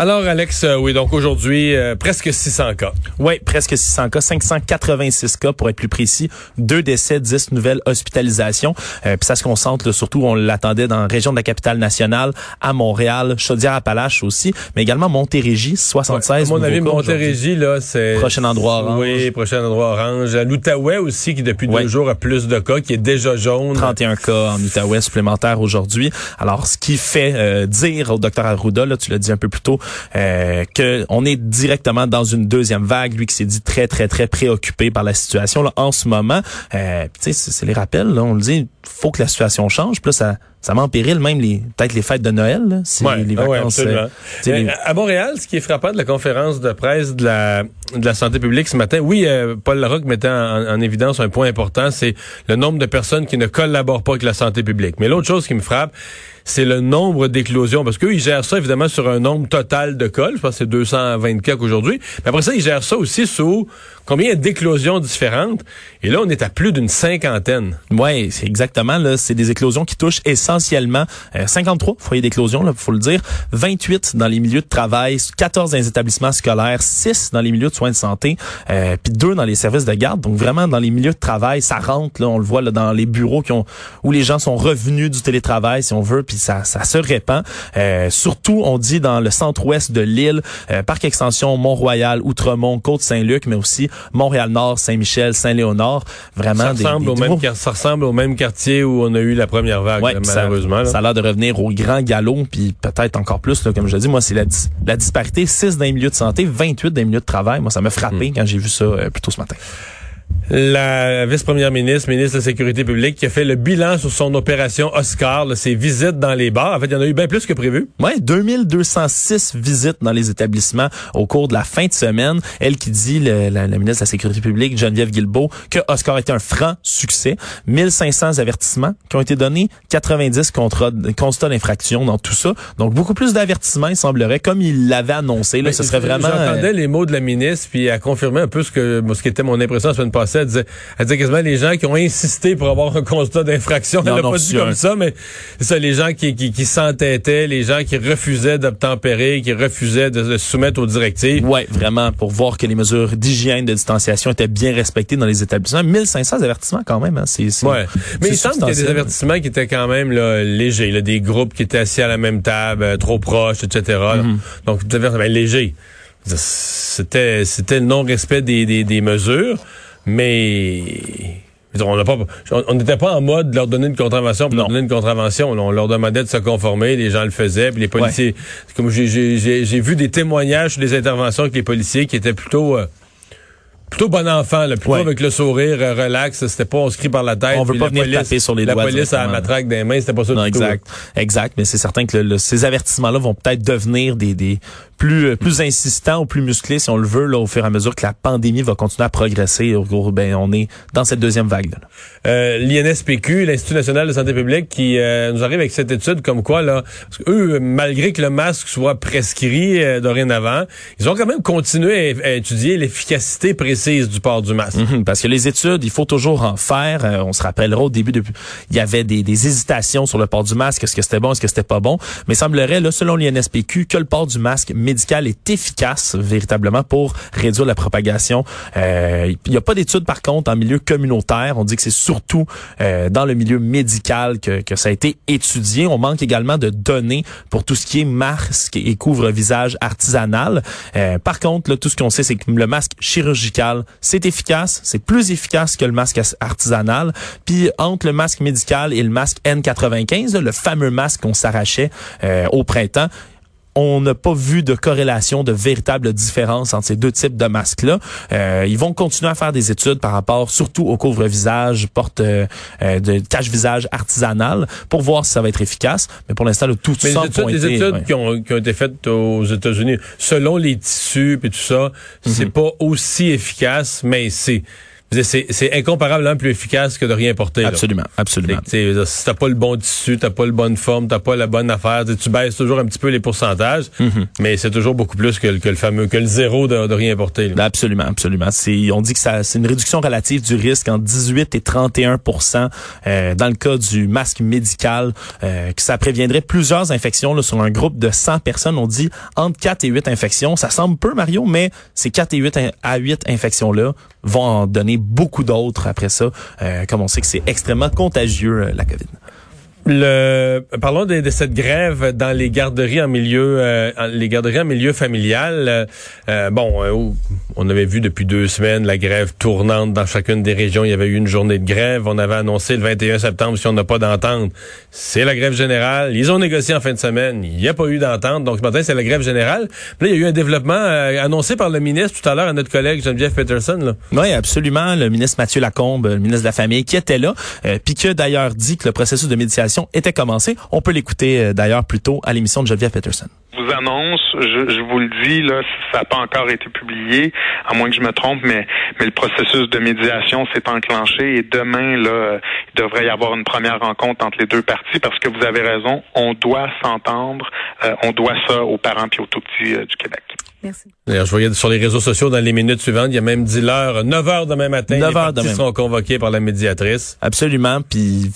Alors, Alex, euh, oui, donc aujourd'hui, euh, presque 600 cas. Oui, presque 600 cas, 586 cas pour être plus précis, deux décès, 10 nouvelles hospitalisations. Euh, Puis ça se concentre surtout, on l'attendait dans la région de la capitale nationale, à Montréal, Chaudière-Appalaches aussi, mais également Montérégie, 76 Ouais, à mon avis, Montérégie, là, c'est... Prochain endroit orange. Oui, prochain endroit orange. L'Outaouais aussi, qui depuis Ouais. deux jours a plus de cas, qui est déjà jaune. 31 cas en Outaouais supplémentaires aujourd'hui. Alors, ce qui fait euh, dire au docteur Arruda, là, tu l'as dit un peu plus tôt, euh, que on est directement dans une deuxième vague. Lui qui s'est dit très, très, très préoccupé par la situation là, en ce moment. Euh, puis, tu sais, c'est les rappels, on le dit, faut que la situation change. Puis là, ça, ça met en péril même les peut-être les fêtes de Noël, là, si Ouais, les ah ouais, vacances. absolument. euh, les- À Montréal, ce qui est frappant de la conférence de presse de la, de la santé publique ce matin, oui, euh, Paul Larocque mettait en, en évidence un point important, c'est le nombre de personnes qui ne collaborent pas avec la santé publique. Mais l'autre chose qui me frappe, c'est le nombre d'éclosions, parce qu'eux, ils gèrent ça évidemment sur un nombre total de cas. Je pense que c'est 220 cas aujourd'hui. Mais après ça, ils gèrent ça aussi sous combien d'éclosions différentes. Et là, on est à plus d'une cinquantaine. Ouais, c'est exactement là, c'est des éclosions qui touchent essentiellement euh, 53 foyers d'éclosion là, faut le dire, 28 dans les milieux de travail, 14 dans les établissements scolaires, 6 dans les milieux de soins de santé, euh, puis 2 dans les services de garde. Donc vraiment dans les milieux de travail, ça rentre là, on le voit là dans les bureaux qui ont où les gens sont revenus du télétravail si on veut, puis ça ça se répand. Euh, surtout on dit dans le centre-ouest de l'île, euh, parc extension Mont-Royal, Outremont, Côte-Saint-Luc, mais aussi Montréal-Nord, Saint-Michel, Saint-Léonard, vraiment Ça des- ressemble, des au même, ça ressemble au même quartier où on a eu la première vague, Ouais, ça- malheureusement. là. Ça, a l'air de revenir au grand galop, puis peut-être encore plus, là, comme je dis. Moi, c'est la, dis- la disparité. 6 dans les milieux de santé, 28 dans les milieux de travail. Moi, ça m'a frappé Hmm. quand j'ai vu ça euh, plus tôt ce matin. La vice-première ministre, ministre de la Sécurité publique, qui a fait le bilan sur son opération Oscar, là, ses visites dans les bars. En fait, il y en a eu bien plus que prévu. Ouais, 2206 visites dans les établissements au cours de la fin de semaine. Elle qui dit, le- la, la ministre de la Sécurité publique, Geneviève Guilbeault, que Oscar était un franc succès. 1500 avertissements qui ont été donnés, 90 contrats, constats d'infraction dans tout ça. Donc, beaucoup plus d'avertissements, il semblerait, comme il l'avait annoncé. Là, ce serait vraiment... J'entendais euh, les mots de la ministre, puis elle confirmait un peu ce que ce qui était mon impression la semaine passée. Elle disait, elle disait quasiment les gens qui ont insisté pour avoir un constat d'infraction. Elle l'a pas dit comme ça, mais c'est ça, les gens qui, qui, qui s'entêtaient, les gens qui refusaient d'obtempérer, qui refusaient de se soumettre aux directives. Ouais, vraiment, pour voir que les mesures d'hygiène, de distanciation étaient bien respectées dans les établissements. 1500 avertissements quand même, hein, c'est... Ouais. Mais il semble qu'il y a des avertissements qui étaient quand même là, légers, là, des groupes qui étaient assis à la même table, euh, trop proches, etc. Mm-hmm. Donc, des avertissements ben, légers. C'était c'était le non-respect des, des, des mesures, mais on n'a pas on n'était pas en mode de leur donner une contravention pour leur donner une contravention. On leur demandait de se conformer, les gens le faisaient, puis les policiers. Comme j'ai- vu des témoignages sur les interventions avec les policiers qui étaient plutôt euh, plutôt bon enfant, là, plutôt Ouais. avec le sourire euh, relax. C'était pas on se crie par la tête. On veut pas la venir police- taper sur les La doigts police a la matraque des mains, c'était pas ça Non, du tout. exact, exact. Mais c'est certain que le- le- ces avertissements-là vont peut-être devenir des, des plus euh, plus insistants ou plus musclés, si on le veut, là, au fur et à mesure que la pandémie va continuer à progresser. Au gros, ben, on est dans cette deuxième vague. Là. Euh, L'INSPQ, l'Institut national de santé publique, qui euh, nous arrive avec cette étude comme quoi, là, parce que eux, malgré que le masque soit prescrit euh, dorénavant, ils ont quand même continué à, à étudier l'efficacité précise du port du masque. Mhm, Parce que les études, il faut toujours en faire. Euh, on se rappellera au début, de, il y avait des, des hésitations sur le port du masque. Est-ce que c'était bon, est-ce que c'était pas bon? Mais il semblerait, là, selon l'INSPQ, que le port du masque médical est efficace véritablement pour réduire la propagation. Euh, il n'y a pas d'études, par contre, en milieu communautaire. On dit que c'est surtout euh, dans le milieu médical que, que ça a été étudié. On manque également de données pour tout ce qui est masque et couvre-visage artisanal. Euh, par contre, là, tout ce qu'on sait, c'est que le masque chirurgical, c'est efficace, c'est plus efficace que le masque as- artisanal. Puis entre le masque médical et le masque N95, là, le fameux masque qu'on s'arrachait euh, au printemps, on n'a pas vu de corrélation, de véritable différence entre ces deux types de masques-là. Euh, ils vont continuer à faire des études par rapport surtout au couvre-visage, porte euh, euh, de cache-visage artisanal pour voir si ça va être efficace. Mais pour l'instant, tout Mais semble les études, les études ouais. qui, ont, qui ont été faites aux États-Unis, selon les tissus et tout ça, c'est Mhm. pas aussi efficace, mais c'est c'est incomparablement plus efficace que de rien porter. là. Absolument, absolument. Que, Si t'as pas le bon tissu, t'as pas la bonne forme, t'as pas la bonne affaire, tu baisses toujours un petit peu les pourcentages, Mhm. mais c'est toujours beaucoup plus que, le- que le fameux, que le zéro de, de rien porter. là. Absolument, absolument. On dit que c'est une réduction relative du risque entre 18 et 31% euh, dans le cas du masque médical, euh, que ça préviendrait plusieurs infections là, sur un groupe de 100 personnes. On dit entre 4 et 8 infections. Ça semble peu, Mario, mais ces 4 et 8 in- à 8 infections-là vont en donner beaucoup d'autres après ça, euh, comme on sait que c'est extrêmement contagieux, euh, la COVID. Le, parlons de, de cette grève dans les garderies en milieu, euh, les garderies en milieu familial. Euh, bon, euh, on avait vu depuis deux semaines la grève tournante dans chacune des régions. Il y avait eu une journée de grève. On avait annoncé le 21 septembre si on n'a pas d'entente. C'est la grève générale. Ils ont négocié en fin de semaine. Il n'y a pas eu d'entente. Donc ce matin, c'est la grève générale. Là, il y a eu un développement euh, annoncé par le ministre tout à l'heure à notre collègue Geneviève Peterson. Là. Oui, absolument. Le ministre Mathieu Lacombe, le ministre de la Famille, qui était là, euh, puis qui a d'ailleurs dit que le processus de médiation était commencé. On peut l'écouter euh, d'ailleurs plus tôt à l'émission de Geneviève Peterson. Vous annonce, je, je vous le dis, là, ça n'a pas encore été publié, à moins que je me trompe, mais, mais le processus de médiation s'est enclenché et demain, là, il devrait y avoir une première rencontre entre les deux parties parce que vous avez raison, on doit s'entendre, euh, on doit ça aux parents puis aux tout petits euh, du Québec. Merci. D'ailleurs, je voyais sur les réseaux sociaux dans les minutes suivantes, il y a même dit l'heure, 9 heures demain matin. 9 les heures parties demain. seront convoqués par la médiatrice. Absolument. Puis,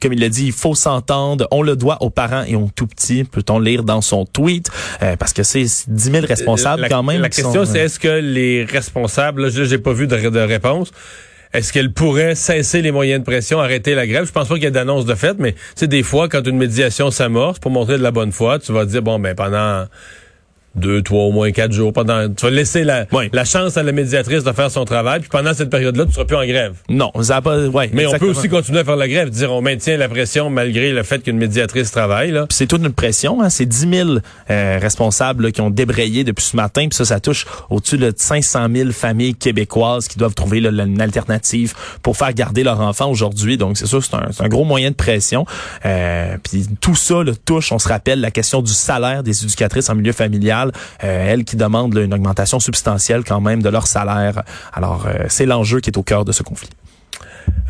comme il l'a dit, il faut s'entendre. On le doit aux parents et aux tout petits. Peut-on lire dans son tweet euh, parce que c'est 10 000 responsables la, quand même. La qui question, sont, c'est euh, est-ce que les responsables, là, je j'ai pas vu de, de réponse, est-ce qu'elles pourraient cesser les moyens de pression, arrêter la grève? Je pense pas qu'il y ait d'annonce de fait, mais c'est des fois, quand une médiation s'amorce, pour montrer de la bonne foi, tu vas dire, bon, ben, pendant deux, trois, au moins quatre jours, pendant, tu vas laisser la, Oui. la chance à la médiatrice de faire son travail, puis pendant cette période-là, tu seras plus en grève. non, ça a pas. Ouais, Mais on peut aussi continuer à faire la grève, dire on maintient la pression malgré le fait qu'une médiatrice travaille, là. Puis c'est toute une pression. Hein. C'est 10 000 euh, responsables là, qui ont débrayé depuis ce matin. Puis ça, ça touche au-dessus de 500 000 familles québécoises qui doivent trouver là, une alternative pour faire garder leur enfant aujourd'hui. Donc c'est sûr, c'est un, c'est un gros moyen de pression. Euh, puis tout ça là, touche, on se rappelle, la question du salaire des éducatrices en milieu familial. Euh, elles qui demandent là, une augmentation substantielle quand même de leur salaire. Alors euh, c'est l'enjeu qui est au cœur de ce conflit.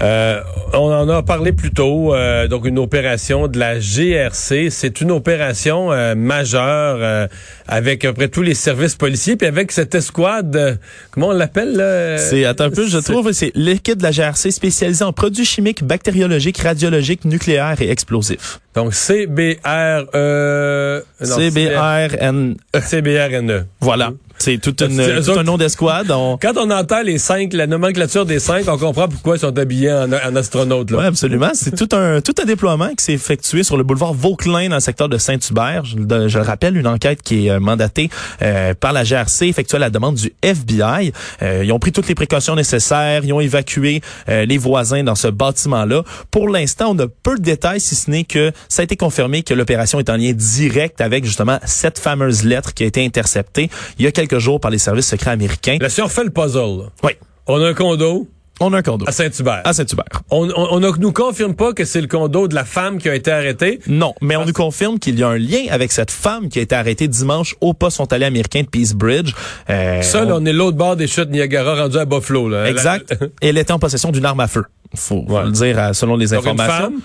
Euh, on en a parlé plus tôt, euh, donc une opération de la GRC. C'est une opération euh, majeure euh, avec à peu près tous les services policiers, puis avec cette escouade, euh, comment on l'appelle? C'est attends un peu, je trouve, c'est l'équipe de la GRC spécialisée en produits chimiques, bactériologiques, radiologiques, nucléaires et explosifs. Donc CBR... Euh, non, CBRN. CBRNE. Voilà. C'est tout, une, tout un nom d'escouade. On... Quand on entend les cinq, la nomenclature des cinq, on comprend pourquoi ils sont habillés en, en astronaute. Là. Oui, absolument. C'est tout un tout un déploiement qui s'est effectué sur le boulevard Vauquelin dans le secteur de Saint-Hubert. Je, le- je le rappelle, une enquête qui est euh, mandatée euh, par la GRC, effectuée à la demande du FBI. Euh, ils ont pris toutes les précautions nécessaires. Ils ont évacué euh, les voisins dans ce bâtiment-là. Pour l'instant, on a peu de détails, si ce n'est que ça a été confirmé que l'opération est en lien direct avec justement cette fameuse lettre qui a été interceptée il y a quelques jours par les services secrets américains. Là, si on fait le puzzle, là, Oui, on a un condo on a un condo à Saint-Hubert. à Saint-Hubert. On, on, on ne nous confirme pas que c'est le condo de la femme qui a été arrêtée. Non, mais on nous confirme qu'il y a un lien avec cette femme qui a été arrêtée dimanche au poste frontalier américain de Peace Bridge. Euh, Ça, là, on est l'autre bord des chutes Niagara rendu à Buffalo. Là. Exact. Et elle était en possession d'une arme à feu. Faut, faut Ouais. le dire euh, selon les Donc, une informations. femme,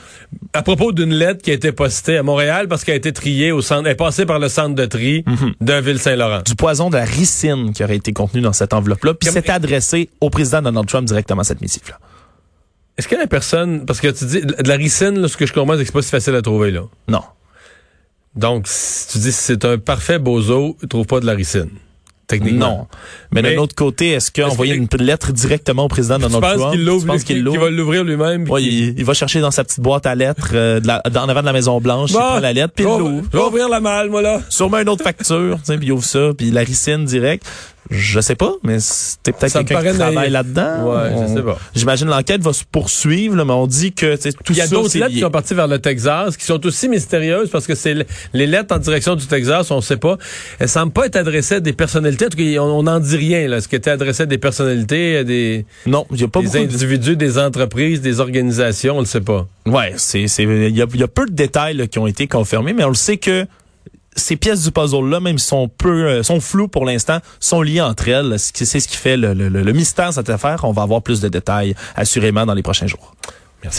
à propos d'une lettre qui a été postée à Montréal parce qu'elle a été triée au centre, elle est passée par le centre de tri Mhm. de Ville-Saint-Laurent. Du poison de la ricine qui aurait été contenu dans cette enveloppe-là, puis Comme- c'est adressé au président Donald Trump directement cette missive-là. Est-ce que la personne, parce que tu dis, de la ricine, là, ce que je comprends, c'est que c'est pas si facile à trouver, là. Non. Donc, si tu dis, c'est un parfait bozo, il trouve pas de la ricine. Techniquement. Non. Mais, Mais- d'un autre côté, est-ce Est-ce qu'envoyer qu'il- une lettre directement au président Donald Trump? qu'il l'ouvre, tu penses qu'il qu'il l'ouvre? va l'ouvrir lui-même? puis Ouais, qu'il- il, il va chercher dans sa petite boîte à lettres euh, de la, en avant de la Maison Blanche, il prend la lettre, puis il je l'ouvre. Je vais ouvrir la malle, moi, là. Sûrement une autre facture, puis il ouvre ça, puis la ricine direct. Je sais pas, mais c'était peut-être quelqu'un qui travaille là-dedans. Ouais, je On- sais pas. J'imagine l'enquête va se poursuivre, là, mais on dit que tout Il y a d'autres lettres lié. qui sont parties vers le Texas, qui sont aussi mystérieuses parce que c'est les lettres en direction du Texas, on ne sait pas. Elles semblent pas être adressées à des personnalités. En tout cas, on n'en dit rien. Là, ce qui était adressé à des personnalités, à des, Non, il y a pas des beaucoup. de- individus, des entreprises, des organisations, on ne sait pas. Ouais, c'est c'est il y y a peu de détails là, qui ont été confirmés, mais on le sait que ces pièces du puzzle là, même si sont peu euh, sont floues pour l'instant, sont liées entre elles. C'est ce qui fait le, le, le- mystère de cette affaire. On va avoir plus de détails assurément dans les prochains jours.